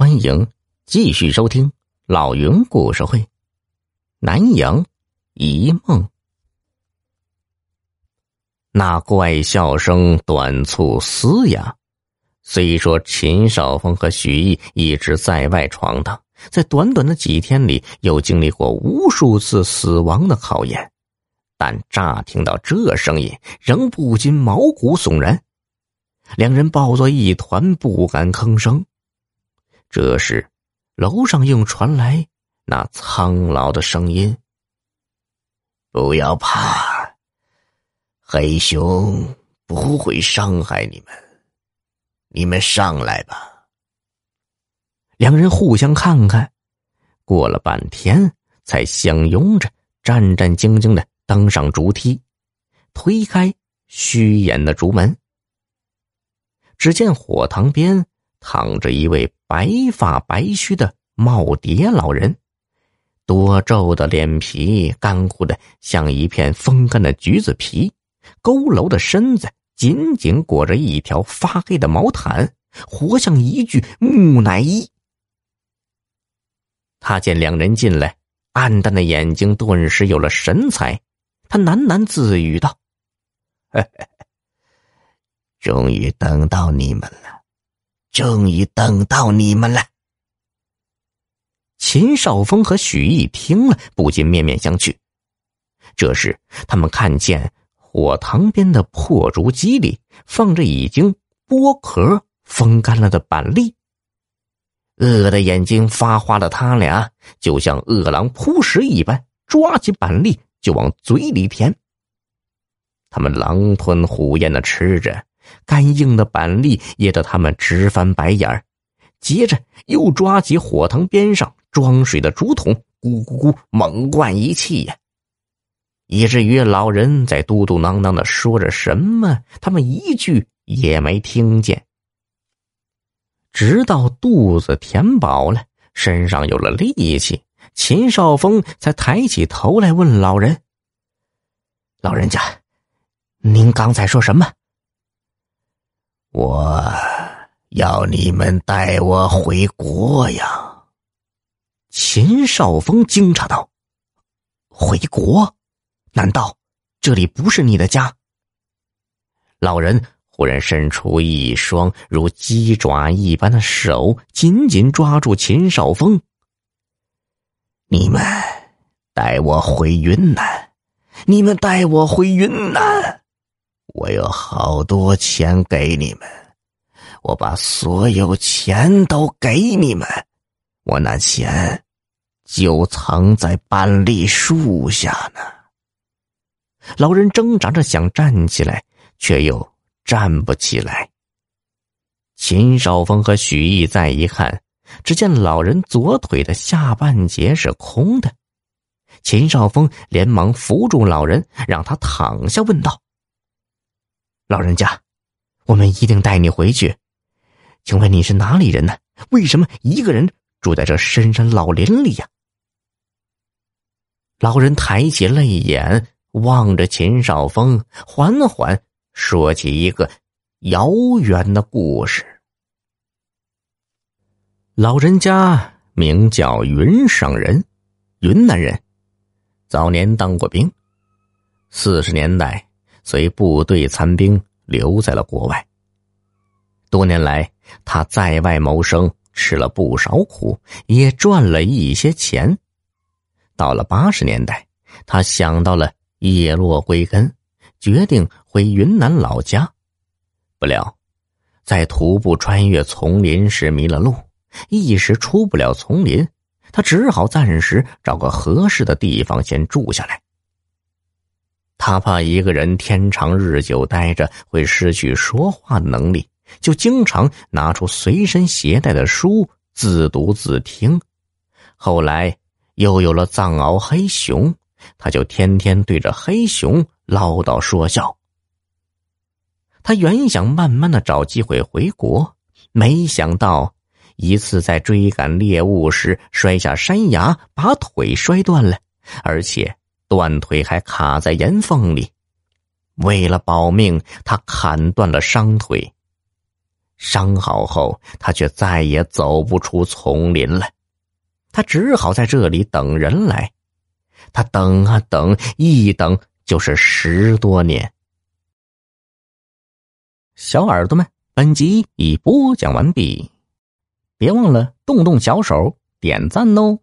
欢迎继续收听老云故事会，《南阳一梦》。那怪笑声短促嘶哑。虽说秦少峰和许毅一直在外闯荡，在短短的几天里又经历过无数次死亡的考验，但乍听到这声音，仍不禁毛骨悚然。两人抱作一团，不敢吭声。这时，楼上又传来那苍老的声音：“不要怕，黑熊不会伤害你们，你们上来吧。”两人互相看看，过了半天，才相拥着，战战兢兢的登上竹梯，推开虚掩的竹门。只见火塘边躺着一位。白发白须的耄耋老人，多皱的脸皮干枯的像一片风干的橘子皮，佝偻的身子紧紧裹着一条发黑的毛毯，活像一具木乃伊。他见两人进来，暗淡的眼睛顿时有了神采，他喃喃自语道：“终于等到你们了。”终于等到你们了。秦少峰和许毅听了，不禁面面相觑。这时，他们看见火塘边的破竹机里放着已经剥壳、风干了的板栗。饿的眼睛发花的他俩，就像饿狼扑食一般，抓起板栗就往嘴里填。他们狼吞虎咽的吃着。干硬的板栗噎得他们直翻白眼儿，接着又抓起火塘边上装水的竹筒，咕咕咕猛灌一气呀，以至于老人在嘟嘟囔囔的说着什么，他们一句也没听见。直到肚子填饱了，身上有了力气，秦少峰才抬起头来问老人：“老人家，您刚才说什么？”我要你们带我回国呀！秦少峰惊诧道：“回国？难道这里不是你的家？”老人忽然伸出一双如鸡爪一般的手，紧紧抓住秦少峰。你们带我回云南！你们带我回云南！我有好多钱给你们，我把所有钱都给你们。我那钱就藏在板栗树下呢。老人挣扎着想站起来，却又站不起来。秦少峰和许毅再一看，只见老人左腿的下半截是空的。秦少峰连忙扶住老人，让他躺下，问道。老人家，我们一定带你回去。请问你是哪里人呢？为什么一个人住在这深山老林里呀？老人抬起泪眼望着秦少峰，缓缓说起一个遥远的故事。老人家名叫云上人，云南人，早年当过兵，四十年代。随部队残兵留在了国外。多年来，他在外谋生，吃了不少苦，也赚了一些钱。到了八十年代，他想到了叶落归根，决定回云南老家。不料，在徒步穿越丛林时迷了路，一时出不了丛林，他只好暂时找个合适的地方先住下来。他怕一个人天长日久待着会失去说话的能力，就经常拿出随身携带的书自读自听。后来又有了藏獒黑熊，他就天天对着黑熊唠叨说笑。他原想慢慢的找机会回国，没想到一次在追赶猎物时摔下山崖，把腿摔断了，而且。断腿还卡在岩缝里，为了保命，他砍断了伤腿。伤好后，他却再也走不出丛林了。他只好在这里等人来。他等啊等，一等就是十多年。小耳朵们，本集已播讲完毕，别忘了动动小手点赞哦。